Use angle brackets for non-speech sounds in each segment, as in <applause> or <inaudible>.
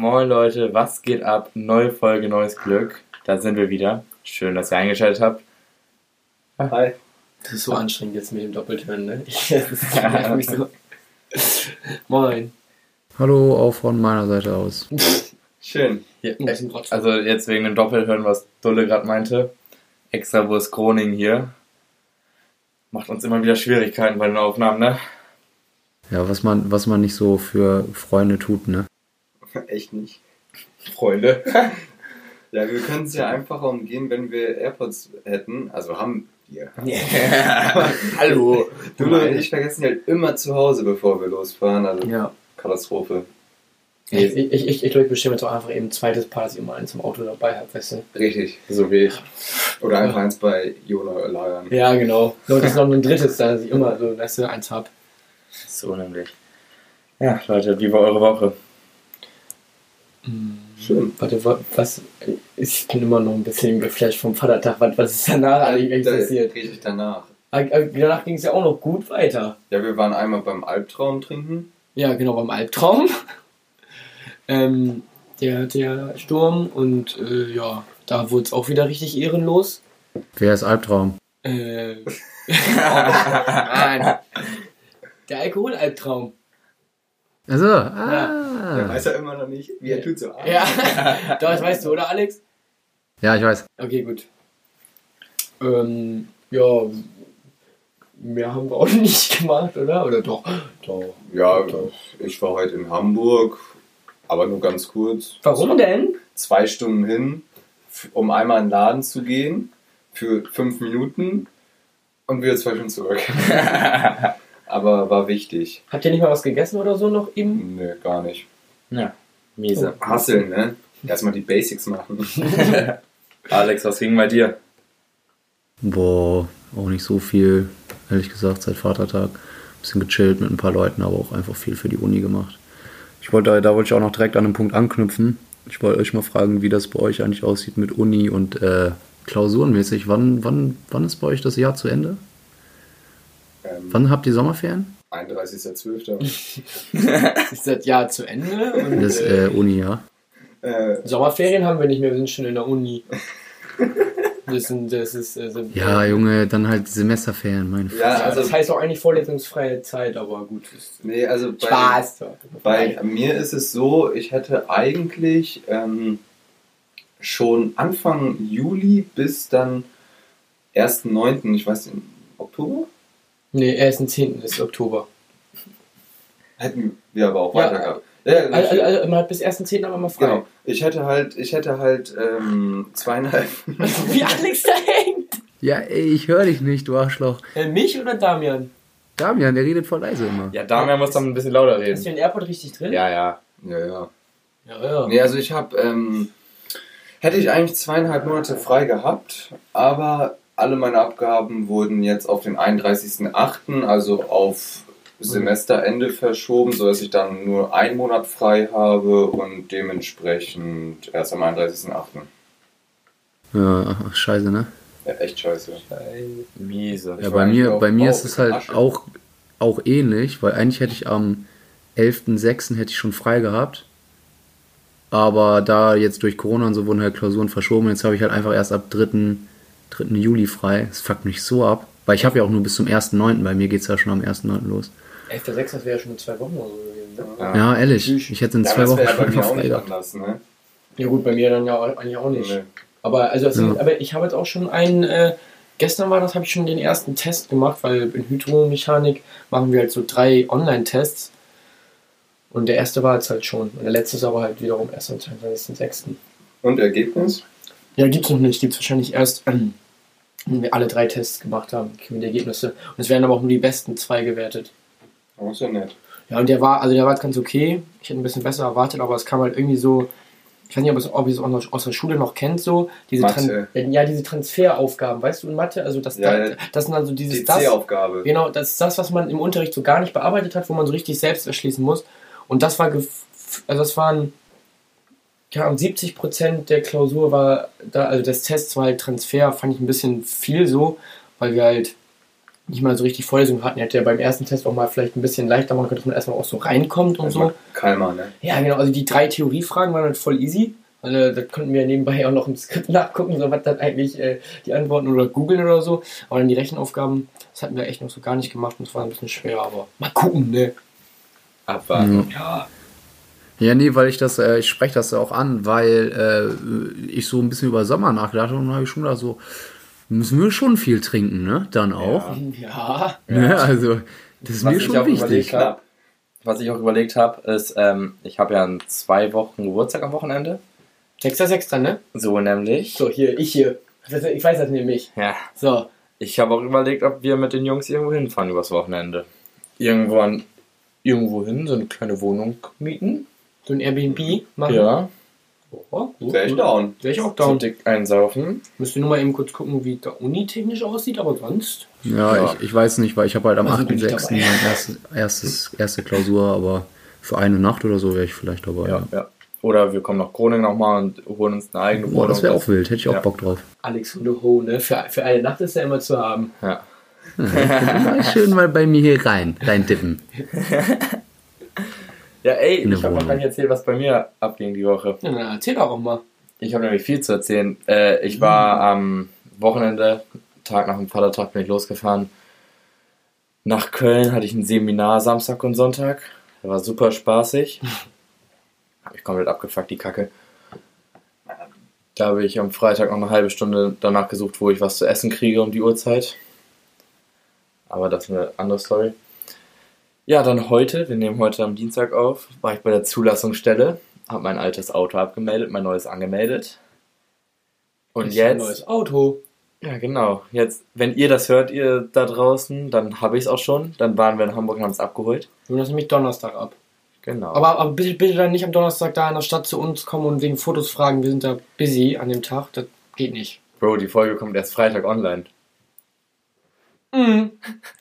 Moin Leute, was geht ab? Neue Folge, neues Glück. Da sind wir wieder. Schön, dass ihr eingeschaltet habt. Hi. Das ist so anstrengend jetzt mit dem Doppeltönen, ne? Ich, <laughs> <laughs> das nervt mich so. Moin. Hallo, auch von meiner Seite aus. Schön. Ja, also jetzt wegen dem Doppelhören, was Dulle gerade meinte. Extra Wurst Groning hier. Macht uns immer wieder Schwierigkeiten bei den Aufnahmen, ne? Ja, was man, was man nicht so für Freunde tut, ne? <laughs> Echt nicht. Freunde. <laughs> Ja, wir können es ja einfacher umgehen, wenn wir AirPods hätten. Also haben wir. <laughs> Hallo. Du und ich vergessen halt immer zu Hause, bevor wir losfahren. Also Ja. Katastrophe. Ich, ich, ich, ich glaube, ich bestelle mir jetzt auch einfach eben ein zweites Paar, dass ich immer eins im Auto dabei habe, weißt du? Richtig, so wie ich. Oder einfach eins bei Jona lagern. Ja, genau. Nur das ist noch ein drittes, da dass ich immer so, weißt du, eins habe. So nämlich. Ja, Leute, wie war eure Woche? Schön. Warte, wa- was? Ich bin immer noch ein bisschen geflasht vom Vatertag. Was, was ist danach eigentlich Da- passiert? Richtig danach. Ah, ah, Danach ging es ja auch noch gut weiter. Ja, wir waren einmal beim Albtraum trinken. Ja, genau, beim Albtraum. <laughs> ähm, der, der Sturm und äh, ja, da wurde es auch wieder richtig ehrenlos. Wer ist Albtraum? Äh, <laughs> <laughs> Nein. Der Alkoholalbtraum. Also, Der ah. weiß ja immer noch nicht, wie er tut so. Ja, <laughs> das weißt du, oder Alex? Ja, ich weiß. Okay, gut. Ähm, ja, mehr haben wir auch <laughs> nicht gemacht, oder? Oder doch? Doch. Ja, ich war heute in Hamburg, aber nur ganz kurz. Warum denn? Zwei Stunden hin, um einmal in den Laden zu gehen, für fünf Minuten und wieder zwei Stunden zurück. <laughs> aber war wichtig. Habt ihr nicht mal was gegessen oder so noch eben? Nee, gar nicht. Ja, miese. Hasseln, ne? Erstmal die Basics machen. <laughs> Alex, was ging bei dir? Boah, auch nicht so viel, ehrlich gesagt, seit Vatertag. Bisschen gechillt mit ein paar Leuten, aber auch einfach viel für die Uni gemacht. Ich wollte, da wollte ich auch noch direkt an einem Punkt anknüpfen. Ich wollte euch mal fragen, wie das bei euch eigentlich aussieht mit Uni und äh, Klausurenmäßig. Wann, wann, wann ist bei euch das Jahr zu Ende? Ähm, Wann habt ihr Sommerferien? 31.12. <laughs> Ist das Jahr zu Ende? Und, Das äh, äh, Uni-Jahr. äh, Sommerferien haben wir nicht mehr, wir sind schon in der Uni. Das, sind, das ist. Also, Ja, Junge, dann halt Semesterferien, meine ja, Also, also, das heißt auch eigentlich vorlesungsfreie Zeit, aber gut. Ist nee, also bei, Spaß. Bei mir ist es so, ich hätte eigentlich ähm, schon Anfang Juli bis dann 1.9., ich weiß nicht, Oktober? Nee, erst am 10. ist Oktober. Hätten wir aber auch Ja, weiter gehabt. Ja, Also, also, also man hat bis 1.10. aber mal frei. genau. Ich hätte halt, ich hätte halt ähm, zweieinhalb. <laughs> Wie Alex da hängt. Ja, ey, ich höre dich nicht, du Arschloch. Äh, mich oder Damian? Damian, der redet voll leise immer. Ja, Damian muss dann ein bisschen lauter Ist reden. hier ein Airport richtig drin? Ja, ja. ja, ja. Ja, ja. Nee, also ich habe, ähm, hätte ich eigentlich zweieinhalb Monate frei gehabt, aber alle meine Abgaben wurden jetzt auf den 31.08., also auf Semesterende verschoben, sodass ich dann nur einen Monat frei habe und dementsprechend erst am 31.08. Ja, scheiße, ne? Ja, echt scheiße. Miese. Ich Ja, bei mir, bei mir ist es halt Asche. auch, auch ähnlich, weil eigentlich hätte ich am 11.06. hätte ich schon frei gehabt. Aber da jetzt durch Corona und so wurden halt Klausuren verschoben. Jetzt habe ich halt einfach erst ab 3. 3. Juli frei. Das fuckt mich so ab. Weil ich habe ja auch nur bis zum 1.9. Bei mir geht es ja schon am 1.9. los. 11.6. das wäre ja schon in zwei Wochen oder so gewesen. Ne? Ja, Ja, ehrlich. Ich hätte in Ja, zwei Wochen schon einfach auch frei nicht gehabt. anders, ne? Ja gut, bei mir dann ja auch- eigentlich auch nicht. Nee. Aber also es Ja. sind, aber ich habe jetzt auch schon einen, äh, gestern war das, habe ich schon den ersten Test gemacht, weil in Hydromechanik machen wir halt so drei Online-Tests. Und der erste war jetzt halt schon. Und der letzte ist aber halt wiederum erst am 22.06. Und Ergebnis? Ja, gibt's noch nicht. Gibt's wahrscheinlich erst, wenn wir alle drei Tests gemacht haben, kriegen wir die Ergebnisse. Und es werden aber auch nur die besten zwei gewertet. Auch so nett. Ja, und der war, also der war ganz okay. Ich hätte ein bisschen besser erwartet, aber es kam halt irgendwie so, ich weiß nicht, ob, es, ob ihr es aus aus der Schule noch kennt, so, diese, Mathe. Tran ja, diese Transferaufgaben, weißt du, in Mathe, also das, Ja, da, ja. das sind also dieses, Die das, genau, das ist das, was man im Unterricht so gar nicht bearbeitet hat, wo man so richtig selbst erschließen muss. Und das war, also das waren, ja, um 70 Prozent der Klausur war da, also des Tests war halt Transfer, fand ich ein bisschen viel so, weil wir halt nicht mal so richtig Vorlesungen hatten. Er hätte ja beim ersten Test auch mal vielleicht ein bisschen leichter machen können, dass man erstmal auch so reinkommt und so. Kalmer, ne? Ja, genau. Also die drei Theoriefragen waren halt voll easy. Also da konnten wir nebenbei auch noch im Skript nachgucken, so was dann eigentlich äh, die Antworten oder googeln oder so. Aber dann die Rechenaufgaben, das hatten wir echt noch so gar nicht gemacht und es war ein bisschen schwer, aber mal gucken, ne? Abwarten. Ja. Ja, nee, weil ich das, äh, ich spreche das ja auch an, weil äh, ich so ein bisschen über Sommer nachgedacht habe und dann habe ich schon gedacht, so, müssen wir schon viel trinken, ne? Dann auch. Ja. Ne? Also, das ist Was mir ich schon auch wichtig. überlegt hab, was ich auch überlegt habe, ist, ähm, ich habe ja in zwei Wochen Geburtstag am Wochenende. 6.6. ne? So nämlich. So, hier, ich hier. Ich weiß das nämlich. Ja. So. Ich habe auch überlegt, ob wir mit den Jungs irgendwo hinfahren übers Wochenende. Irgendwo an, irgendwo hin, so eine kleine Wohnung mieten. So ein Airbnb machen. Ja. Oh, gut, Wär ich gut. down. Wär ich auch down. dick einsaufen. Müsste nur mal eben kurz gucken, wie da unitechnisch aussieht, aber sonst. Ja, Ja. Ich, ich weiß nicht, weil ich habe halt am Also bin ich 8.6. dabei. mein erstes, erste Klausur, aber für eine Nacht oder so wäre ich vielleicht dabei. Ja, ja. Oder wir kommen nach Groningen nochmal und holen uns eine eigene Boah, das wäre auch wild, hätte ich auch Ja. Bock drauf. Alex von der Ho, ne? Für, für eine Nacht ist er immer zu haben. Ja. <laughs> Mal schön mal bei mir hier rein, rein dippen. <laughs> Ja, ey, ich habe noch gar nicht erzählt, was bei mir abging die Woche. Ja, dann erzähl doch auch mal. Ich habe nämlich viel zu erzählen. Äh, ich war am Wochenende, Tag nach dem Vatertag, bin ich losgefahren. Nach Köln hatte ich ein Seminar Samstag und Sonntag. Der war super spaßig. <laughs> Hab ich komplett abgefuckt, die Kacke. Da habe ich am Freitag noch eine halbe Stunde danach gesucht, wo ich was zu essen kriege um die Uhrzeit. Aber das ist eine andere Story. Ja, dann heute, wir nehmen heute am Dienstag auf, war ich bei der Zulassungsstelle, habe mein altes Auto abgemeldet, mein neues angemeldet. Und Ist ja ein jetzt, neues Auto. ja genau, jetzt, wenn ihr das hört, ihr da draußen, dann habe ich es auch schon. Dann waren wir in Hamburg und haben es abgeholt. Wir holen das nämlich Donnerstag ab. Genau. Aber, aber bitte, bitte dann nicht am Donnerstag da in der Stadt zu uns kommen und wegen Fotos fragen. Wir sind da busy an dem Tag. Das geht nicht. Bro, die Folge kommt erst Freitag online.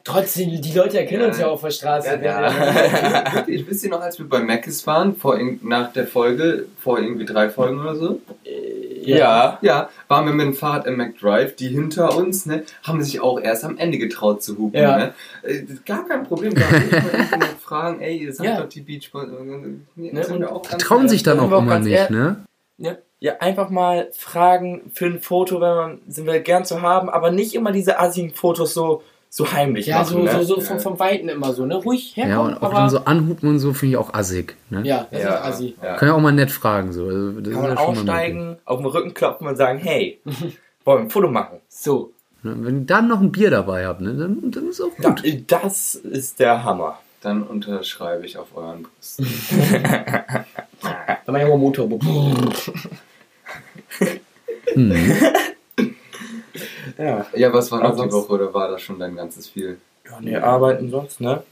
Trotzdem, die Leute erkennen Ja. uns ja auf der Straße. Ja, Wirklich, wisst ihr noch, als wir bei Mc's waren, vor, nach der Folge, vor irgendwie drei Folgen oder so? Ja. Ja, waren wir mit dem Fahrrad im McDrive, die hinter uns, ne, haben sich auch erst am Ende getraut zu hupen, Ja. ne? Äh, Gar kein Problem, da nicht mal fragen, ey, ihr seid Ja. doch die Beach Ne, wir Trauen sich dann auch wir immer nicht, ne? Ja, einfach mal fragen für ein Foto, wenn man, sind wir gern zu haben, aber nicht immer diese assigen Fotos so, so heimlich Ja, machen, so, ne? so, so vom, vom Weiten immer so, ne? Ruhig Ja, herkommen, und auch aber... dann so anhupen und so finde ich auch assig. Ne? ja, das Ja, ist assi. ja. Kann ja auch mal nett fragen. So. Also, das Kann ist man ja schon mal aussteigen, auf den Rücken klopfen und sagen, hey, <laughs> wollen wir ein Foto machen? So. Ne? Wenn ihr dann noch ein Bier dabei habt, ne, dann, dann ist auch Ja, gut. das ist der Hammer. Dann unterschreibe ich auf euren Brust. <laughs> Dann mach ich mal <laughs> Mhm. <laughs> Ja. Ja, was war noch die Woche oder war das schon dein ganzes viel? Ja, nee, arbeiten sonst, ne?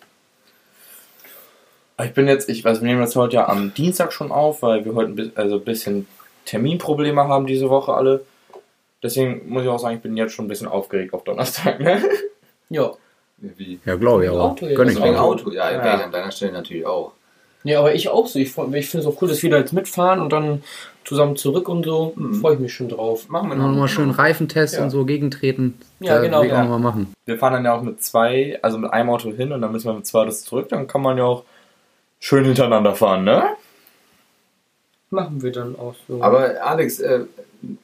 Ich bin jetzt, ich weiß, wir nehmen das heute ja am Dienstag schon auf, weil wir heute ein bisschen, also ein bisschen Terminprobleme haben diese Woche alle. Deswegen muss ich auch sagen, ich bin jetzt schon ein bisschen aufgeregt auf Donnerstag, ne? Ja. Wie? Ja, glaube ich, aber Auto, ja. gönn ich Also. Auto, ja, Ja. ich an deiner Stelle natürlich auch. Nee, aber ich auch so. Ich, ich finde es auch cool, dass wir da jetzt mitfahren und dann zusammen zurück und so. Mhm. Freue ich mich schon drauf. Machen wir Noch mal schön Reifentest Ja. und so gegentreten. Ja, Da genau, ich ja. machen. Wir fahren dann ja auch mit zwei, also mit einem Auto hin und dann müssen wir mit zwei Autos zurück, dann kann man ja auch schön hintereinander fahren, ne? Machen wir dann auch so. Aber Alex, äh,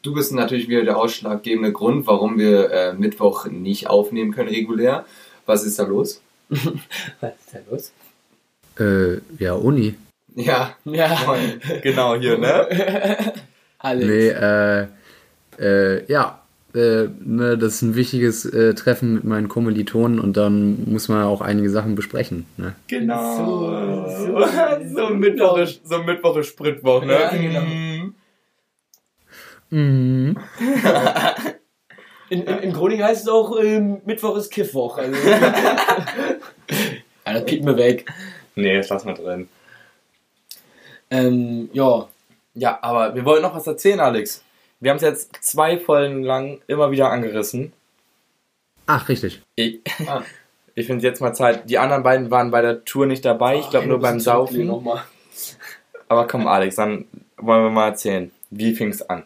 du bist natürlich wieder der ausschlaggebende Grund, warum wir äh, Mittwoch nicht aufnehmen können regulär. Was ist da los? <laughs> was ist da los? Äh, ja, Uni. Ja, Ja, Genau, hier, ne? <laughs> Alex. Nee, äh, äh, ja, äh, ne, das ist ein wichtiges äh, Treffen mit meinen Kommilitonen und dann muss man auch einige Sachen besprechen. Ne? Genau. So, So, <laughs> so- Mittwoche, so Mittwoche Spritwoche, ne? Ja, genau. Mhm. Mhm. In, in, in Groningen heißt es auch, ähm, Mittwoch ist Kiffwoch. Also, <laughs> ja, das piept mir weg. Nee, das lassen wir drin. Ähm, ja. Ja, aber wir wollten noch was erzählen, Alex. Wir haben es jetzt zwei Folgen lang immer wieder angerissen. Ach, richtig. Ich, Ah. <laughs> ich finde jetzt mal Zeit. Die anderen beiden waren bei der Tour nicht dabei, ich glaube nur beim Saufen. Nochmal. <laughs> Aber komm, Alex, dann wollen wir mal erzählen. Wie fing es an?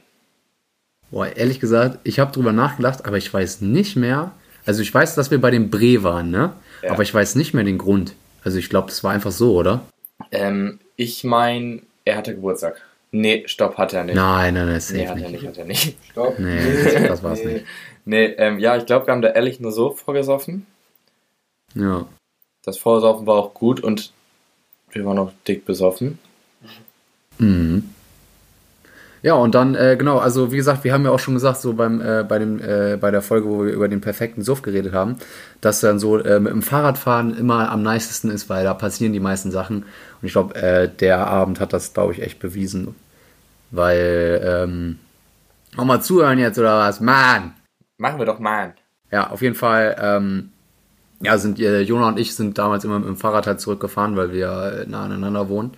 Boah, ehrlich gesagt, ich habe drüber nachgedacht, aber ich weiß nicht mehr, Also ich weiß, dass wir bei dem Bre waren, ne? Ja. Aber ich weiß nicht mehr den Grund. Also ich glaube, das war einfach so, oder? Ähm, ich meine, er hatte Geburtstag. Nee, stopp, hat er nicht. Nein, nein, nein, nee, hat nicht. er nicht, hat er nicht. <laughs> Stopp. Nee, das, war's nicht. <laughs> Nee, ähm, ja, ich glaube, wir haben da ehrlich nur so vorgesoffen. Ja. Das Vorsaufen war auch gut und wir waren auch dick besoffen. Mhm. Ja, und dann, äh, genau, also wie gesagt, wir haben ja auch schon gesagt, so beim, äh, bei, dem, äh, bei der Folge, wo wir über den perfekten Suff geredet haben, dass dann so äh, mit dem Fahrradfahren immer am nicesten ist, weil da passieren die meisten Sachen. Und ich glaube, äh, der Abend hat das, glaube ich, echt bewiesen. Weil, ähm, auch mal zuhören jetzt oder was? Mann! Machen wir doch mal. Ja, auf jeden Fall, ähm, ja, sind äh, Jona und ich sind damals immer mit dem Fahrrad halt zurückgefahren, weil wir äh, nah aneinander wohnen.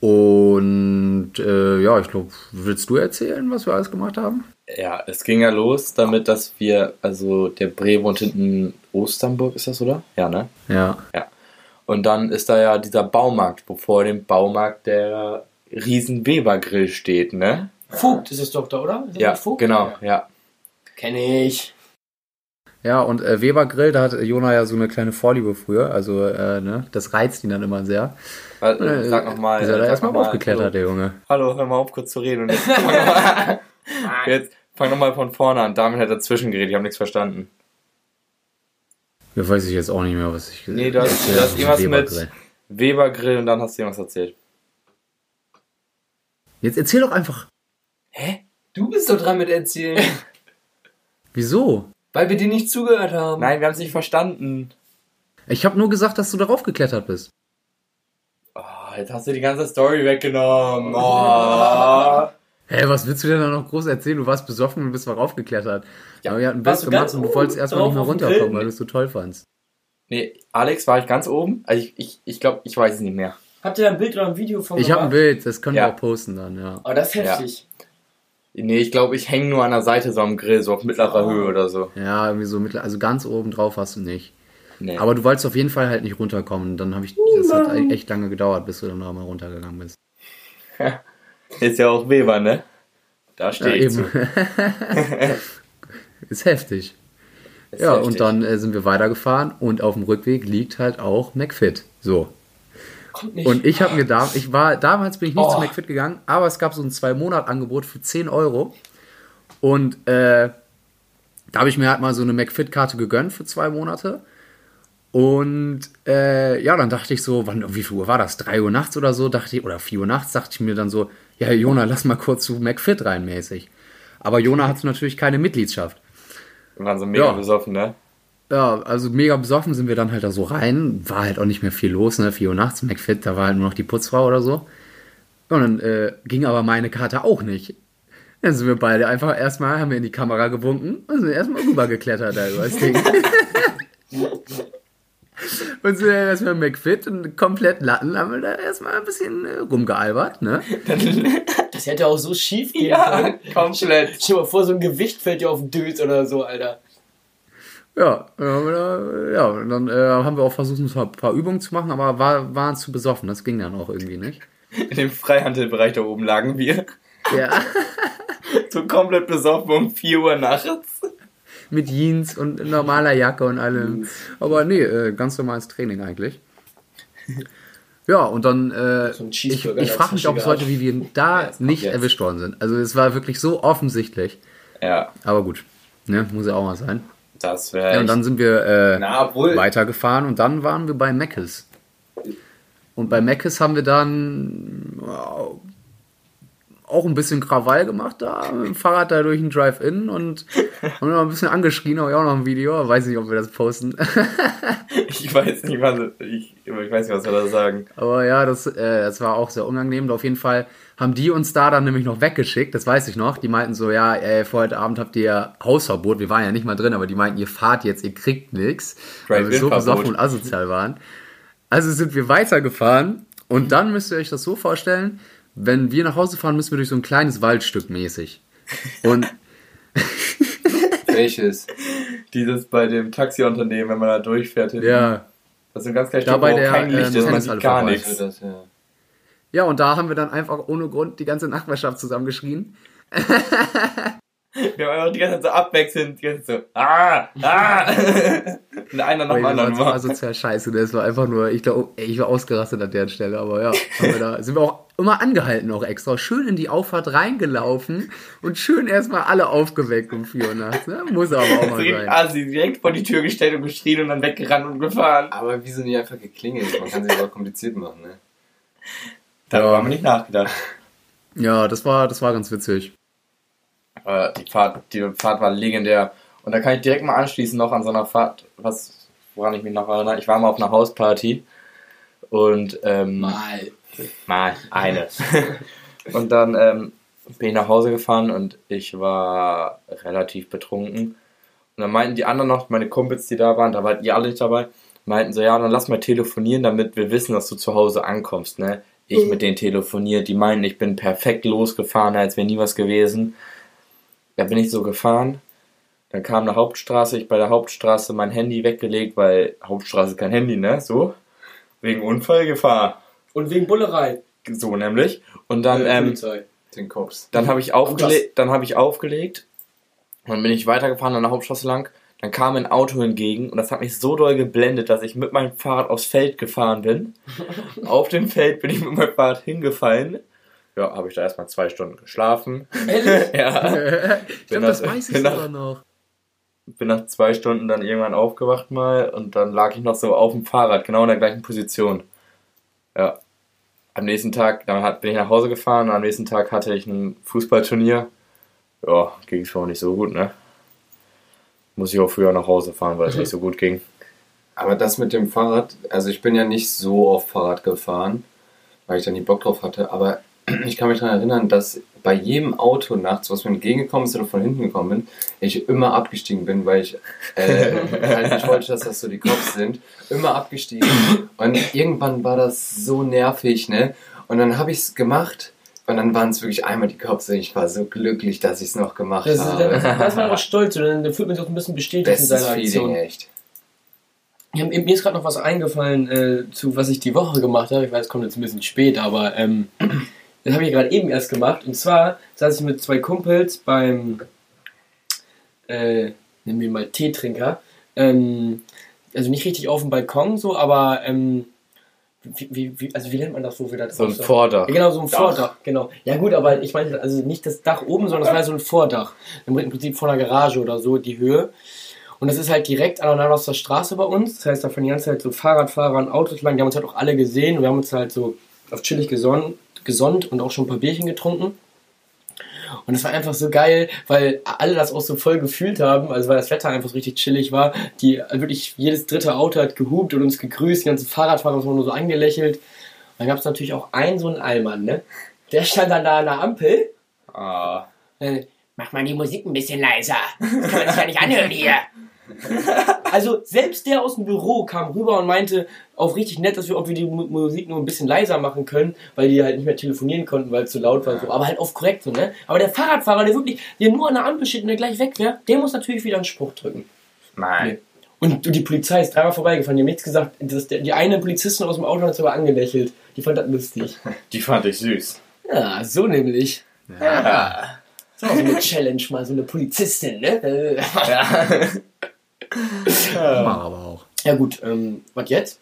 Und äh, ja, ich glaube, willst du erzählen, was wir alles gemacht haben? Ja, es ging ja los damit, dass wir, also der Bre wohnt hinten Osternburg, ist das, oder? Ja, ne? Ja. Und dann ist da ja dieser Baumarkt, wo vor dem Baumarkt der riesen Weber-Grill steht, ne? Vogt ist es doch da, oder? Ja, Vogt? genau, ja. Kenne ich. Ja, und äh, Weber Grill, da hat Jona ja so eine kleine Vorliebe früher. Also, äh, ne, das reizt ihn dann immer sehr. Äh, Sag nochmal. Ist er da erstmal aufgeklettert, der Junge. Hallo, hör mal auf, kurz zu reden. Und <laughs> jetzt fang nochmal fang noch mal von vorne an. Damit hat dazwischen geredet, ich habe nichts verstanden. Ja, weiß ich jetzt auch nicht mehr, was ich Nee, du hast, du hast habe. irgendwas Weber mit Grill. Weber Grill und dann hast du irgendwas erzählt. Jetzt erzähl doch einfach. Hä? Du bist doch dran mit erzählen, <laughs> Wieso? weil wir dir nicht zugehört haben. Nein, wir haben es nicht verstanden. Ich habe nur gesagt, dass du darauf geklettert bist. Oh, jetzt hast du die ganze Story weggenommen. <laughs> Oh. Hä, was willst du denn da noch groß erzählen? Du warst besoffen und bist mal raufgeklettert. Ja, aber wir hatten ganz gemacht und du wolltest erstmal nicht mehr runterkommen, weil du es so toll fandst. Nee, Alex, war ich ganz oben? Also ich, ich, ich glaube, ich weiß es nicht mehr. Habt ihr da ein Bild oder ein Video von Ich habe ein? Bild, das können Ja. wir auch posten dann, ja. Oh, das ist heftig. Nee, ich glaube, ich hänge nur an der Seite so am Grill, so auf mittlerer Oh. Höhe oder so. Ja, irgendwie so mittel, also ganz oben drauf hast du nicht. Nee. Aber du wolltest auf jeden Fall halt nicht runterkommen. Dann habe ich, das hat echt lange gedauert, bis du dann nochmal runtergegangen bist. <laughs> ist ja auch Weber, ne? Da Ja, stehe ich zu. <laughs> Ist heftig. Ist ja, heftig. und dann äh, sind wir weitergefahren und auf dem Rückweg liegt halt auch McFit. So. Und ich habe mir da, ich war, damals bin ich nicht Oh. zu McFit gegangen, aber es gab so ein Zwei-Monat-Angebot für 10 Euro. Und äh, da habe ich mir halt mal so eine McFit-Karte gegönnt für zwei Monate. Und äh, ja, dann dachte ich so, wann, wie viel Uhr war das? 3 Uhr nachts oder so, dachte ich, oder 4 Uhr nachts, dachte ich mir dann so, ja, Jona, lass mal kurz zu McFit rein mäßig. Aber Jona hatte natürlich keine Mitgliedschaft. Wir waren so mega Ja. besoffen, ne? Ja, also mega besoffen sind wir dann halt da so rein. War halt auch nicht mehr viel los, ne? 4 Uhr nachts, McFit, da war halt nur noch die Putzfrau oder so. Und dann äh, ging aber meine Karte auch nicht. Dann sind wir beide einfach erstmal, haben wir in die Kamera gewunken und sind erstmal rübergeklettert da über das Ding. <laughs> <laughs> und sind dann erstmal McFit und komplett Latten haben wir da erstmal ein bisschen äh, rumgealbert, ne? <laughs> Das hätte auch so schief gehen Ja, können. komplett. Stell dir mal vor, so ein Gewicht fällt dir auf den Dös oder so, Alter. Ja, dann haben wir da, ja, und dann äh, haben wir auch versucht, ein paar, paar Übungen zu machen, aber war, waren zu besoffen. Das ging dann auch irgendwie nicht. In dem Freihandelbereich da oben lagen wir. Ja. <laughs> So komplett besoffen um 4 Uhr nachts. Mit Jeans und normaler Jacke und allem. Aber nee, äh, ganz normales Training eigentlich. <laughs> Ja, und dann, äh, So ich, ich frage mich auch bis heute, wie wir da kommt nicht jetzt. erwischt worden sind. Also es war wirklich so offensichtlich. Ja, Aber gut, ne, muss ja auch mal sein. das wäre. Ja, und dann sind wir äh, Na, weitergefahren und dann waren wir bei Meckes. Und bei Meckes haben wir dann ja, auch ein bisschen Krawall gemacht da, mit dem Fahrrad da durch den Drive-In und haben noch ein bisschen angeschrien, habe ich auch noch ein Video, weiß nicht, ob wir das posten. <laughs> ich weiß nicht, was ich, ich weiß nicht, was wir da sagen. Aber ja, das, äh, das war auch sehr unangenehm. Auf jeden Fall haben die uns da dann nämlich noch weggeschickt, das weiß ich noch. Die meinten so, ja, ey, für heute Abend habt ihr Hausverbot. Wir waren ja nicht mal drin, aber die meinten, ihr fahrt jetzt, ihr kriegt nichts, weil wir so besoffen und asozial waren. Also sind wir weitergefahren und dann müsst ihr euch das so vorstellen, wenn wir nach Hause fahren, müssen wir durch so ein kleines Waldstück mäßig. Und <laughs> Welches? Dieses bei dem Taxiunternehmen, wenn man da durchfährt. hinten. ja, Das sind ganz kleine Da Stücke, bei der, kein Licht ähm, ist, man sieht gar vorbei. nichts. Das, ja. ja, und da haben wir dann einfach ohne Grund die ganze Nachbarschaft zusammengeschrien. <laughs> Wir haben einfach die ganze Zeit so abwechselnd, die ganze Zeit so, ah, ah. <laughs> Und einer nach dem Ey, das anderen war so war. asozial scheiße. Das war einfach nur, ich glaube, ich war ausgerastet an der Stelle, aber ja, haben wir da, <laughs> sind wir auch immer angehalten auch extra. Schön in die Auffahrt reingelaufen und schön erstmal alle aufgeweckt um 4 Uhr nachts. Ne? Muss aber auch mal sein. Asi direkt vor die Tür gestellt und geschrien und dann weggerannt und gefahren. Aber wieso nicht einfach geklingelt? Man kann sich aber kompliziert machen, ne? Darüber haben wir nicht nachgedacht. Ja, das war, das war ganz witzig. Aber die Fahrt, die Fahrt war legendär. Und da kann ich direkt mal anschließen noch an so einer Fahrt, was, woran ich mich noch erinnere. Ich war mal auf einer Hausparty und ähm, Mal. mal eine. <laughs> und dann ähm, bin ich nach Hause gefahren und ich war relativ betrunken. Und dann meinten die anderen noch, meine Kumpels, die da waren, da waren ihr alle nicht dabei, meinten so, ja, dann lass mal telefonieren, damit wir wissen, dass du zu Hause ankommst, ne? Ich mit denen telefoniert, die meinten, ich bin perfekt losgefahren, als wäre nie was gewesen. Da bin ich so gefahren. Dann kam eine Hauptstraße, ich bei der Hauptstraße mein Handy weggelegt, weil Hauptstraße kein Handy, ne? So. Wegen Unfallgefahr. Und wegen Bullerei. So nämlich. Und dann, Äh, ähm. Den Cops. dann habe ich aufgelegt, dann habe ich aufgelegt. Dann bin ich weitergefahren an der Hauptstraße lang. Dann kam ein Auto entgegen und das hat mich so doll geblendet, dass ich mit meinem Fahrrad aufs Feld gefahren bin. <laughs> Auf dem Feld bin ich mit meinem Fahrrad hingefallen. Ja, habe ich da erstmal zwei Stunden geschlafen. Ehrlich? <laughs> ja. ich glaube, das- weiß ich bin nach- sogar noch. Bin nach zwei Stunden dann irgendwann aufgewacht mal und dann lag ich noch so auf dem Fahrrad, genau in der gleichen Position. Ja. Am nächsten Tag, dann hat, bin ich nach Hause gefahren und am nächsten Tag hatte ich ein Fußballturnier. Ja, ging es mir auch nicht so gut, ne? Muss ich auch früher nach Hause fahren, weil es nicht so gut ging. Aber das mit dem Fahrrad, also ich bin ja nicht so oft Fahrrad gefahren, weil ich da nie Bock drauf hatte, aber <clears throat> ich kann mich daran erinnern, dass bei jedem Auto nachts, was mir entgegengekommen ist oder von hinten gekommen bin, ich immer abgestiegen bin, weil ich äh, <laughs> halt nicht wollte, dass das so die Cops sind. Immer abgestiegen. Und irgendwann war das so nervig, ne? Und dann habe ich es gemacht und dann waren es wirklich einmal die Cops und ich war so glücklich, dass ich es noch gemacht Das, ist, habe. ist man <laughs> auch stolz und dann fühlt man sich auch ein bisschen bestätigt in Bestes seiner Aktion. Feeling, echt. Ja, mir mir ist gerade noch was eingefallen, äh, zu was ich die Woche gemacht habe. Ich weiß, es kommt jetzt ein bisschen spät, aber ähm, das habe ich gerade eben erst gemacht. Und zwar saß ich mit zwei Kumpels beim, äh, nennen wir mal Teetrinker. Ähm, also nicht richtig auf dem Balkon so, aber ähm, wie, wie, wie, also wie nennt man das, wo wir da So ein? Vordach. Ja, genau, so ein Dach. Vordach, genau. Ja gut, aber ich meine, also nicht das Dach oben, sondern das war so ein Vordach. Im Prinzip von der Garage oder so, die Höhe. Und das ist halt direkt aus der Straße bei uns. Das heißt, da fahren die ganze Zeit so Fahrradfahrer und Autos lang. Die haben uns halt auch alle gesehen und wir haben uns halt so auf chillig gesonnen, gesonnt und auch schon ein paar Bierchen getrunken. Und es war einfach so geil, weil alle das auch so voll gefühlt haben, also weil das Wetter einfach so richtig chillig war. Die wirklich jedes dritte Auto hat gehupt und uns gegrüßt, die ganzen Fahrradfahrer haben uns nur so angelächelt. Dann gab es natürlich auch einen so einen Allmann, ne? Der stand dann da an der Ampel. Ah. Äh, Mach mal die Musik ein bisschen leiser. Das kann man sich ja nicht anhören hier. Also selbst der aus dem Büro kam rüber und meinte auch richtig nett, dass wir, ob wir die Mu- Musik nur ein bisschen leiser machen können, weil die halt nicht mehr telefonieren konnten, weil es zu laut war. So. Aber halt auf korrekt so, ne? Aber der Fahrradfahrer, der wirklich, der nur an der Ampel steht und der gleich weg wäre, der muss natürlich wieder einen Spruch drücken. Nein. Nee. Und die Polizei ist dreimal vorbeigefahren, die haben nichts gesagt. Die eine Polizistin aus dem Auto hat aber angelächelt. Die fand das lustig. Die fand ich süß. Ja, so nämlich. Ja. So, so eine Challenge mal, so eine Polizistin, ne? Äh. <laughs> Mach aber auch. Ja gut, ähm, was jetzt?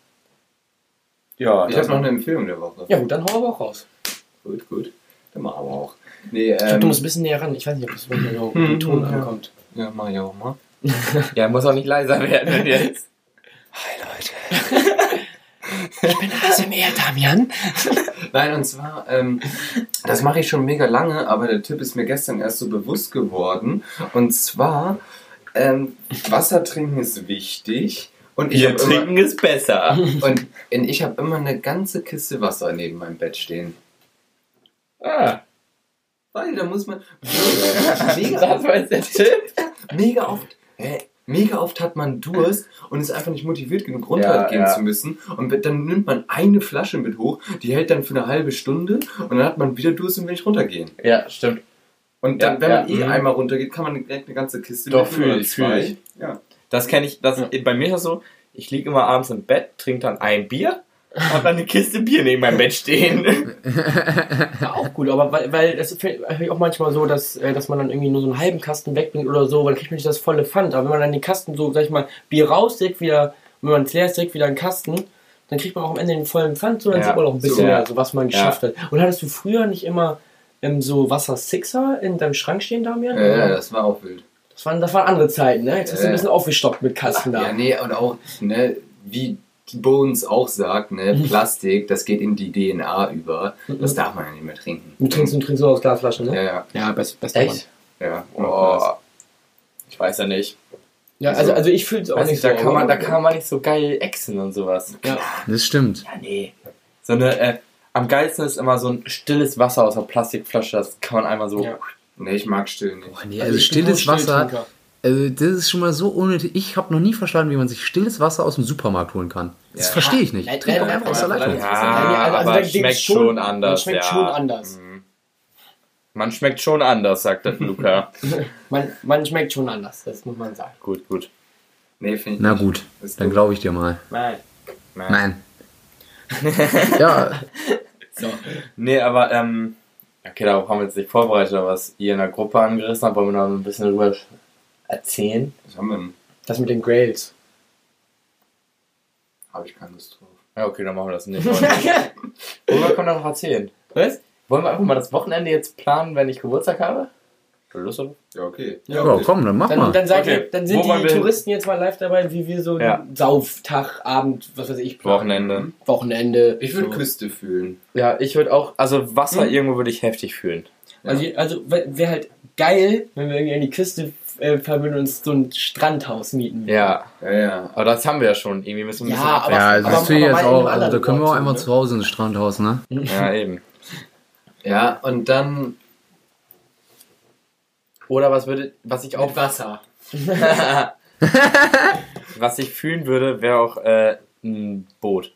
Ja, Ich habe noch eine Empfehlung der Woche. Ja gut, dann hau aber auch raus. Gut, gut. Dann machen wir auch. Nee, Ich glaube, ähm, du musst ein bisschen näher ran. Ich weiß nicht, ob das wirklich so Hm, im Ton <laughs> ja. ankommt. ja, mach ich auch mal. <laughs> ja, muss auch nicht leiser werden jetzt. Hi Leute. Ich bin ASMR, Damian. <laughs> Nein, und zwar, ähm, das mache ich schon mega lange, aber der Tipp ist mir gestern erst so bewusst geworden. Und zwar, ähm, Wasser trinken ist wichtig. Und ich Bier habe immer, trinken ist besser. <laughs> und ich hab immer eine ganze Kiste Wasser neben meinem Bett stehen. ah, Weil da muss man <laughs> das mega, war jetzt der Tipp. <laughs> mega oft, hä, mega oft hat man Durst und ist einfach nicht motiviert genug Ja, runtergehen ja. zu müssen. Und dann nimmt man eine Flasche mit hoch, die hält dann für eine halbe Stunde und dann hat man wieder Durst und will nicht runtergehen. Ja, stimmt. Und dann, Ja, wenn man ja, eh mhm. einmal runtergeht, kann man direkt eine ganze Kiste Doch, mitnehmen fühl oder ich, zwei. fühl ich. Ja. Das kenne ich, das, bei mir ist das so, ich liege immer abends im Bett, trinke dann ein Bier hab dann eine Kiste Bier neben meinem Bett stehen. <laughs> Ja, auch gut, aber weil, weil das fällt auch manchmal so, dass, äh, dass man dann irgendwie nur so einen halben Kasten wegbringt oder so, weil dann kriegt man nicht das volle Pfand. Aber wenn man dann den Kasten so, sag ich mal, Bier raus, direkt wieder, wenn man es leer ist, direkt wieder einen Kasten, dann kriegt man auch am Ende den vollen Pfand, so dann Ja, sieht man auch ein bisschen so, mehr, ja. so was man geschafft hat. Und hattest du früher nicht immer ähm, so Wasser-Sixer in deinem Schrank stehen, Damian? Ja, ja, das war auch wild. Das waren, das waren andere Zeiten, ne? Jetzt hast du ein bisschen aufgestockt mit Kasten da. Ja, nee, und auch, ne, wie die Bones auch sagt, ne, Plastik, das geht in die DNA über. Das darf man ja nicht mehr trinken. Du trinkst, du trinkst nur aus Glasflaschen, ne? Ja, ja, Ja, best, best Echt? ja. Oh, ich weiß ja nicht. Ja, also, also ich fühle es auch nicht nicht, so. da kann man, da kann man nicht so geil exen und sowas. Ja. Das stimmt. Ja, nee. So eine, äh, am geilsten ist immer so ein stilles Wasser aus einer Plastikflasche, das kann man einmal so. Ja. Ne, ich mag still nicht. Boah, nee, Also also stilles Wasser, also das ist schon mal so unnötig. Ich habe noch nie verstanden, wie man sich stilles Wasser aus dem Supermarkt holen kann. Das Ja. verstehe ich nicht. Nein, Trink doch nein, einfach aus der nein, Leitung. nein, Ja, also- also aber schmeckt schon- schon anders. man schmeckt ja. schon anders. Mhm. Man schmeckt schon anders, sagt der Luca. <laughs> Man, man schmeckt schon anders, das muss man sagen. gut, gut. Nee, finde ich Na gut, dann glaube ich dir mal. Nein. Nein. Ja, So. Nee, aber, ähm, okay, darauf haben wir jetzt nicht vorbereitet, aber was ihr in der Gruppe angerissen habt, wollen wir noch ein bisschen drüber erzählen. Was haben wir denn? Das mit den Grails. Habe ich keine Lust drauf. Ja, okay, dann machen wir das nicht. Wir, <laughs> wir können doch noch erzählen. Was? Wollen wir einfach mal das Wochenende jetzt planen, wenn ich Geburtstag habe? Lust oder? Ja, okay. ja, komm, dann mach Dann, mal. dann, seid Okay. ihr, dann sind Wo die? Touristen jetzt mal live dabei, wie wir so Ja. Sauftag, Abend, was weiß ich, planen. Wochenende. Wochenende. Ich würde so. Küste fühlen. Ja, ich würde auch, also Wasser Hm. irgendwo würde ich heftig fühlen. Also, also wäre halt geil, wenn wir irgendwie an die Küste äh, fahren würden und uns so ein Strandhaus mieten. Ja, Ja, ja. aber das haben wir ja schon. Irgendwie müssen wir ein Ja, bisschen aber- ja, also das aber jetzt auch, also da können wir auch so, zu Hause ins Strandhaus, ne? Ja, eben. Ja, und dann Oder was würde, was ich auch, Mit Wasser. <laughs> was ich fühlen würde, wäre auch äh, ein Boot.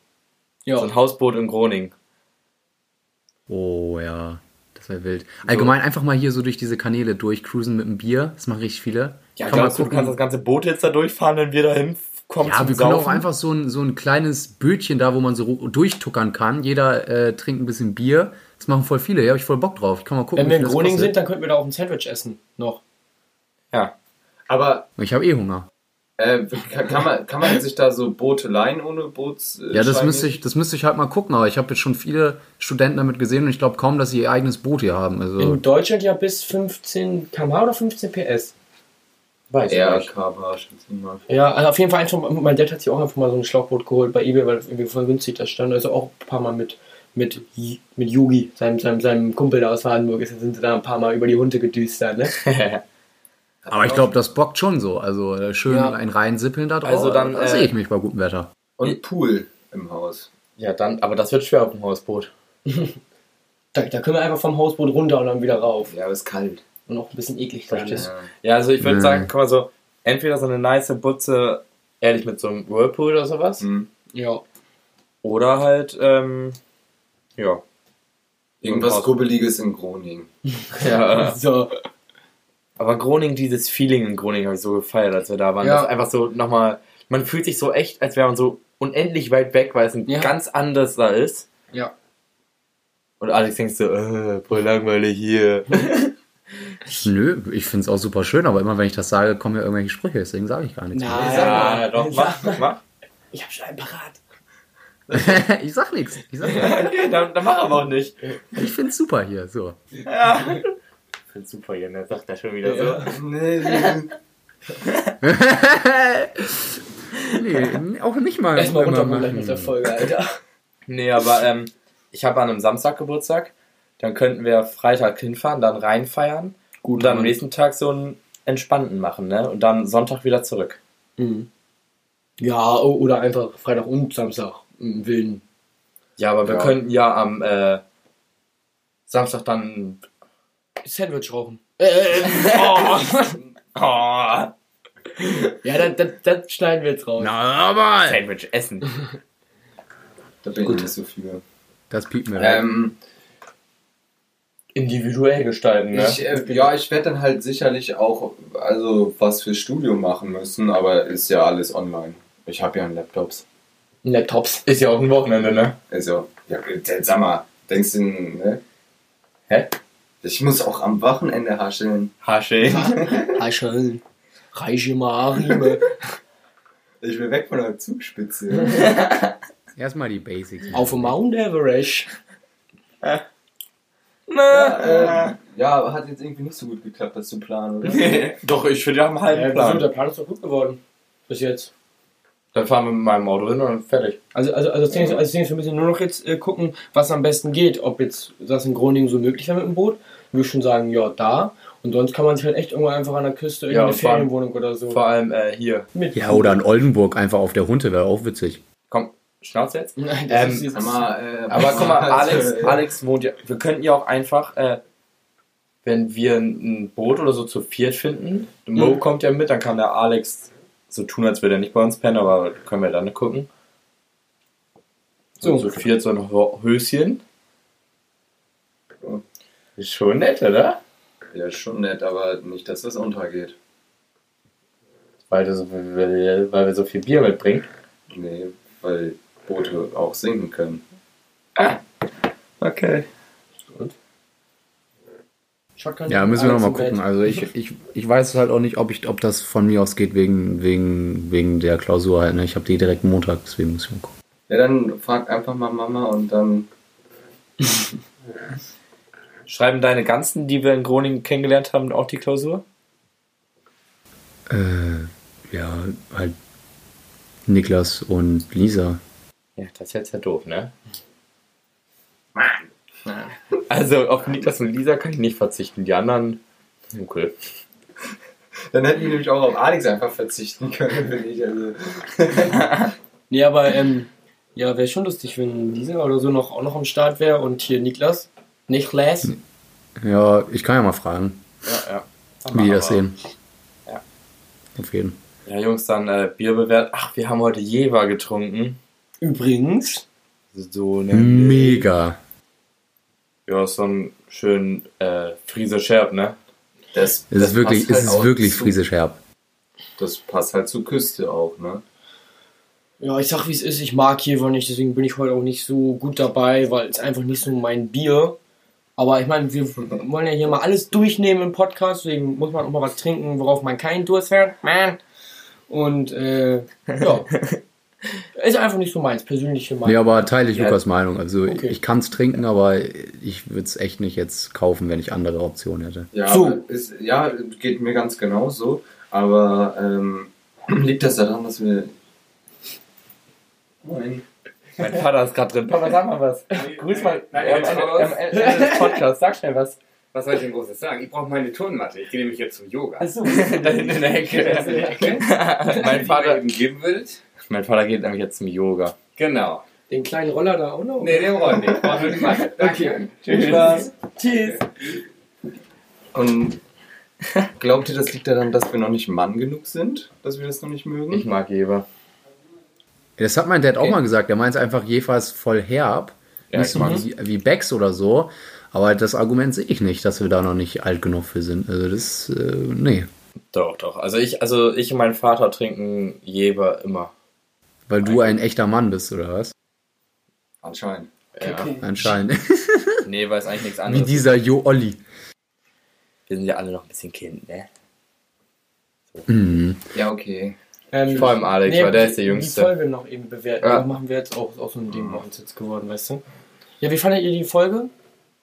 Ja. So ein Hausboot in Groningen. Oh ja, das wäre wild. Allgemein einfach mal hier so durch diese Kanäle durchcruisen mit dem Bier. Das machen richtig viele. Ja, Kann man glaubst du, du gucken. kannst das ganze Boot jetzt da durchfahren, wenn wir dahin kommen Ja, zum wir können Saufen? auch einfach so ein, so ein kleines Bötchen da, wo man so durchtuckern kann. Jeder äh, trinkt ein bisschen Bier. Das machen voll viele. Ja, habe ich voll Bock drauf. Ich kann mal gucken, Wenn wir in das Groningen sind, dann könnten wir da auch ein Sandwich essen. Noch. Ja. Aber Ich habe eh Hunger. äh, kann, kann, man, kann man sich da so Boote leihen ohne Boots? Äh, Ja, das müsste ich, das müsste ich halt mal gucken. Aber ich habe jetzt schon viele Studenten damit gesehen und ich glaube kaum, dass sie ihr eigenes Boot hier haben. Also In Deutschland ja bis 15 km/h oder 15 PS. Weiß ich Ja, nicht. Ich mal. Ja, also auf jeden Fall einfach, mein Dad hat sich auch einfach mal so ein Schlauchboot geholt bei eBay, weil das irgendwie voll günstig da stand. Also auch ein paar Mal mit, mit, Y- mit Yugi, seinem, seinem, seinem Kumpel da aus Wardenburg, ist, sind sie da ein paar Mal über die Hunde gedüst da, ne? <laughs> aber ich glaube, das bockt schon so. Also äh, schön Ja. ein reinsippeln da drauf. Also dann, da äh, sehe ich mich bei gutem Wetter. Und Pool im Haus. ja, dann, aber das wird schwer auf dem Hausboot. <laughs> Da, da können wir einfach vom Hausboot runter und dann wieder rauf. Ja, aber ist kalt. Und auch ein bisschen eklig. Verstehst Ne? Ja. Ja, also ich würde Nee. sagen, guck mal so, entweder so eine nice Butze, ehrlich mit so einem Whirlpool oder sowas, Hm. Ja. oder halt, ähm, ja. Irgendwas Grubbeliges in Groningen. <laughs> Ja, So. aber Groningen, dieses Feeling in Groningen habe ich so gefeiert, als wir da waren. Ja. Das ist einfach so nochmal, man fühlt sich so echt, als wäre man so unendlich weit weg, weil es ein Ja. ganz anderes da ist. Ja. Und Alex denkst so, äh, voll langweilig hier. <laughs> Nö, ich finde es auch super schön, aber immer wenn ich das sage, kommen ja irgendwelche Sprüche, deswegen sage ich gar nichts. Na, ja, doch, mach, mach. Ich hab schon einen parat. <laughs> ich sag nichts. Ich, sag nichts. <laughs> Okay, dann, dann mach aber auch nicht. ich finde es super hier. So. Ja. Ich find's super, Jan, der sagt da schon wieder so. Nee, <laughs> nee, auch nicht mal. Erstmal immer runterkommen gleich machen. mit der Folge, Alter. Nee, aber ähm, ich habe an einem Samstag Geburtstag. Dann könnten wir Freitag hinfahren, dann reinfeiern. Gut, und dann am nächsten Tag so einen entspannten machen, ne? Und dann Sonntag wieder zurück. Mhm. Ja, oder einfach Freitag und Samstag im Wilden. Ja, aber wir Ja. könnten ja am äh, Samstag dann. Sandwich rauchen. Äh, <laughs> oh. Oh, Ja, das, das, das schneiden wir jetzt raus. Na, aber. Sandwich essen. <laughs> da bin ich nicht so viel. Das piept mir. Ähm, Individuell gestalten, ne? ich, äh, ja, ich werde dann halt sicherlich auch also was fürs Studio machen müssen, aber ist ja alles online. Ich habe ja einen Laptops. Laptops. Ist ja auch ein Wochenende, ne? Also, ja, sag mal, denkst du, ne? Hä? Ich muss auch am Wochenende hascheln. Hasche. Hascheln. <laughs> Reiche Marime. <laughs> Ich will weg von der Zugspitze. <laughs> Erstmal die Basics. Auf dem Mount Everest. ja, äh, ja, hat jetzt irgendwie nicht so gut geklappt, das zu planen, oder? Doch, ich finde, wir haben einen halben Ja? Plan. Der Plan ist doch gut geworden. Bis jetzt. Dann fahren wir mit meinem Auto hin und dann fertig. Also, also, also, das Ding ist, also wir müssen nur noch jetzt äh, gucken, was am besten geht. Ob jetzt das in Groningen so möglich wäre mit dem Boot. Ich würde schon sagen, ja, da. Und sonst kann man sich halt echt irgendwo einfach an der Küste Ja, irgendeine vor allem- Ferienwohnung oder so Vor allem äh, hier. mit. Ja, oder in Oldenburg einfach auf der Hunde wäre auch witzig. Komm, Schnauze jetzt. Nein, das Ähm, ist jetzt. Mal, äh, <laughs> Aber guck mal, <laughs> Alex, <laughs> Alex wohnt ja. Wir könnten ja auch einfach, äh, wenn wir ein Boot oder so zu viert finden, der Mo Mhm. kommt ja mit, dann kann der Alex so tun, als würde er nicht bei uns pennen, aber können wir dann gucken. So, So. zu viert so ein Höschen. Ist schon nett, oder? Ja, ist schon nett, aber nicht, dass das untergeht. Weil, du so, weil, weil wir so viel Bier mitbringen. Nee, weil Boote auch sinken können. Okay. Shotgun Ja, müssen wir nochmal gucken. Bett. Also ich, ich, ich weiß halt auch nicht, ob, ich, ob das von mir aus geht wegen, wegen, wegen der Klausur halt. Ne? Ich habe die direkt Montag, deswegen muss ich mal gucken. Ja, dann frag einfach mal Mama und dann. <laughs> Schreiben deine ganzen, die wir in Groningen kennengelernt haben, auch die Klausur? Äh, ja, halt Niklas und Lisa. Ja, das ist jetzt ja doof, ne? <laughs> Also auf Niklas und Lisa kann ich nicht verzichten. Die anderen, okay. Dann hätten wir nämlich auch auf Alex einfach verzichten können, <laughs> finde ich. Also. <laughs> Nee, aber ähm, ja, wäre schon lustig, wenn Lisa oder so noch auch noch am Start wäre und hier Niklas. Niklas. Ja, ich kann ja mal fragen, Ja, ja. wie die das sehen. Ja. Auf jeden. Ja, Jungs, dann äh, Bier bewährt. Ach, wir haben heute Jever getrunken. Übrigens. So ne. Mega. Ja, so ein schön äh, Friese Scherb, ne? Das, Es ist wirklich, passt es halt ist wirklich zu, friesisch herb. Das passt halt zur Küste auch, ne? Ja, ich sag wie es ist, ich mag Jever nicht, deswegen bin ich heute auch nicht so gut dabei, weil es einfach nicht so mein Bier. Aber ich meine, wir wollen ja hier mal alles durchnehmen im Podcast, deswegen muss man auch mal was trinken, worauf man keinen Durst hat. Man. Und äh, ja. <laughs> ist einfach nicht so meins, persönliche Meinung. Nee, aber teile ich Ja. Lukas Meinung. Also Okay. ich kann es trinken, aber ich würde es echt nicht jetzt kaufen, wenn ich andere Optionen hätte. Ja, So. ist, ja, geht mir ganz genauso. Aber ähm, <clears throat> liegt das daran, dass wir. Moin. Mein Vater ist gerade drin. Papa, sag mal was. Grüß mal. Nein, am Ende, raus. am Ende des <laughs> Podcasts, sag schnell was. Was soll ich denn Großes sagen? Ich brauche meine Turnmatte. Ich gehe nämlich jetzt zum Yoga. Achso. <laughs> da hinten in der Ecke. <laughs> mein, Vater, ihr eben geben würdet? Mein Vater geht nämlich jetzt zum Yoga. Genau. Den kleinen Roller da auch noch? Nee, den rollen nicht. Ich brauche nur die Matte. Danke. Tschüss. Spaß. Tschüss. Und <laughs> glaubt ihr, das liegt daran, dass wir noch nicht Mann genug sind? Dass wir das noch nicht mögen? Ich mag Jever. Das hat mein Dad auch Okay. mal gesagt. Der meint einfach, Jefer ist voll herb. Ja, nicht so wie, wie Becks oder so. Aber das Argument sehe ich nicht, dass wir da noch nicht alt genug für sind. Also das, äh, nee. Doch, doch. Also ich, also ich und mein Vater trinken Jever immer. Weil du ein echter Mann bist, oder was? Anscheinend. Ja. Anscheinend. <laughs> Nee, weil es eigentlich nichts wie anderes ist. dieser Jo Olli. Wir sind ja alle noch ein bisschen Kind, ne? Mhm. Ja, okay. Ähm, Vor allem Alex, weil der ist der Die Jüngste. Folge noch eben bewerten. Ja. Machen wir jetzt auch, auch so ein Ding bei uns jetzt geworden, weißt du? Ja, wie fandet ihr die Folge?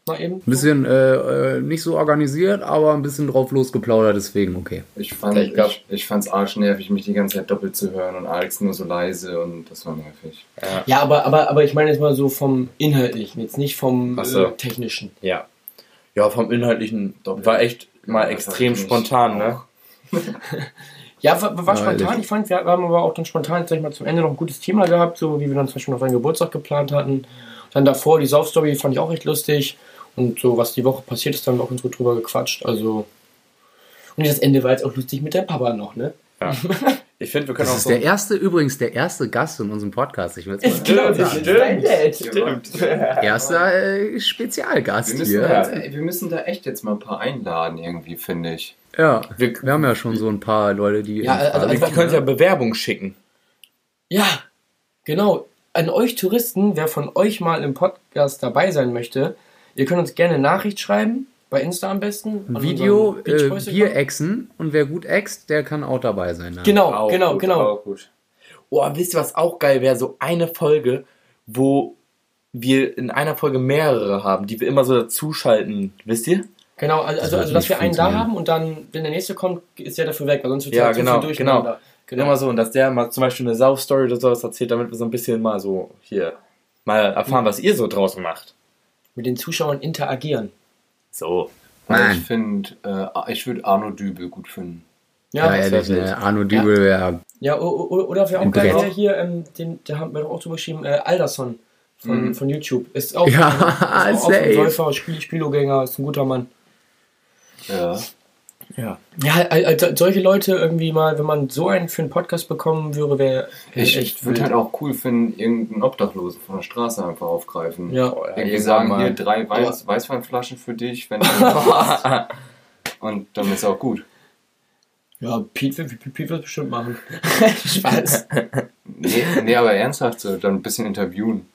Mal eben. Ein bisschen äh, äh, nicht so organisiert, aber ein bisschen drauf losgeplaudert, deswegen okay. Ich fand Ich glaub- ich, ich fand's arschnervig, mich die ganze Zeit doppelt zu hören und Alex nur so leise und das war nervig. Ja. Ja, aber, aber, aber ich meine jetzt mal so vom Inhaltlichen, jetzt nicht vom so. äh, Technischen. Ja. Ja, vom Inhaltlichen war echt mal Ja, extrem spontan, ne? <laughs> Ja, war, war spontan. ehrlich. Ich fand, wir haben aber auch dann spontan, sag ich mal, zum Ende noch ein gutes Thema gehabt, so wie wir dann zum Beispiel noch seinen Geburtstag geplant hatten. Dann davor die Saufstory fand ich auch echt lustig. Und so, was die Woche passiert ist, dann haben wir auch ganz gut drüber gequatscht. Also. Und das Ende war jetzt auch lustig mit der Papa noch, ne? Ja. <laughs> Ich finde, wir können Das auch ist so. der erste, übrigens der erste Gast in unserem Podcast. Ich will jetzt mal das ist dein Dad. Stimmt. <laughs> erster äh, Wir Spezialgast müssen, hier. da, wir müssen da echt jetzt mal ein paar einladen, irgendwie, finde ich. Ja, Wir- wir, haben ja schon so ein paar Leute, die. Ja, also- also- Die können ja Bewerbung schicken. Ja, genau. an euch Touristen, wer von euch mal im Podcast dabei sein möchte, ihr könnt uns gerne eine Nachricht schreiben, bei Insta am besten. Video, äh, Bier Account. exen und wer gut ext, der kann auch dabei sein. Dann. Genau, Auch genau, gut, genau. Auch gut. Oh, wisst ihr, was auch geil wäre? So eine Folge, wo wir in einer Folge mehrere haben, die wir immer so dazuschalten. Wisst ihr? Genau, also, also, wird also dass wir einen da haben und dann, wenn der nächste kommt, ist der dafür weg, weil sonst wird Ja, halt zu genau, viel durcheinander. Genau. Immer so, und dass der mal zum Beispiel eine Sauf-Story oder sowas erzählt, damit wir so ein bisschen mal so hier mal erfahren, was ihr so draußen macht. Mit den Zuschauern interagieren. So. Mann. Ich finde, äh, ich würde Arno Dübel gut finden. Ja, Ja, ja, wild. ne? Arno Dübel wäre. o- o- oder wer auch geil wäre hier, ähm, den, der haben wir doch auch drüber geschrieben, äh, Alderson von, Mhm. von YouTube. Ist auch, Ja, ist <laughs> auch, auch ein. Säufer, Spiel, Spielogänger, ist ein guter Mann. Ja. Ja. Ja, also solche Leute irgendwie mal, wenn man so einen für einen Podcast bekommen würde, wäre Ich, echt würde wild. halt auch cool finden, irgendeinen Obdachlosen von der Straße einfach aufgreifen. Ja. Oh, ja, Irgendwie sagen, mal. hier drei Weiß, Weißweinflaschen für dich, wenn du <laughs> <laughs> Und dann ist auch gut. Ja, Pete wird Pete, Pete wird bestimmt machen. <laughs> Spaß. Nee, nee, aber ernsthaft so, dann ein bisschen interviewen.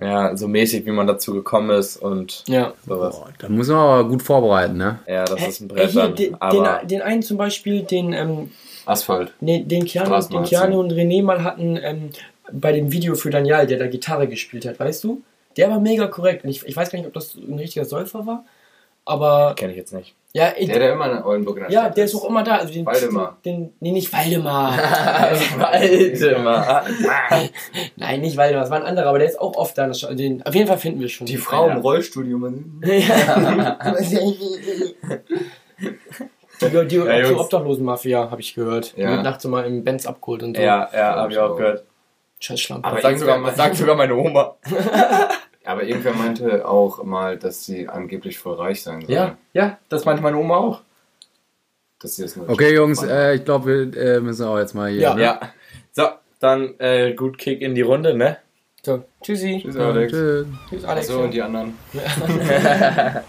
Ja, so mäßig, wie man dazu gekommen ist und Ja. sowas. Boah, da muss man aber gut vorbereiten, ne? Ja, das ist ein Brett hier, dann. den, Aber den, den einen zum Beispiel, den, ähm, Asphalt. den, den, Keanu, den. Keanu und René mal hatten ähm, bei dem Video für Daniel, der da Gitarre gespielt hat, weißt du? Der war mega korrekt. Und ich, ich weiß gar nicht, ob das ein richtiger Säufer war, aber kenne ich jetzt nicht. ja, ich, Der, der immer in Oldenburg in der ja, Stadt der ist auch immer da. Also den, Waldemar. Den, nee, nicht Waldemar. <laughs> Waldemar. <laughs> Nein, nicht Waldemar, das war ein anderer, aber der ist auch oft da. Den, auf jeden Fall finden wir schon. Die Frau Ja. im Rollstuhl, die immer- <laughs> Die, die, Ja, die. Obdachlosen-Mafia, habe ich gehört. Die Ja. wird nachts immer im Benz abgeholt und so. Ja, ja, habe ich auch gehört. Scheiß Schlampe. Aber sagt, sogar, sagt sogar meine Oma. Aber irgendwer meinte auch mal, dass sie angeblich voll reich sein soll. Ja, ja, das meinte meine Oma auch. Dass sie das nur Okay, Jungs, äh, ich glaube, wir äh, müssen auch jetzt mal hier. Ja. ne? Ja. So, dann äh, gut Kick in die Runde, ne? So, tschüssi. Tschüss, Alex. Tschüss. Tschüss, Alex. Achso, und die anderen. <laughs>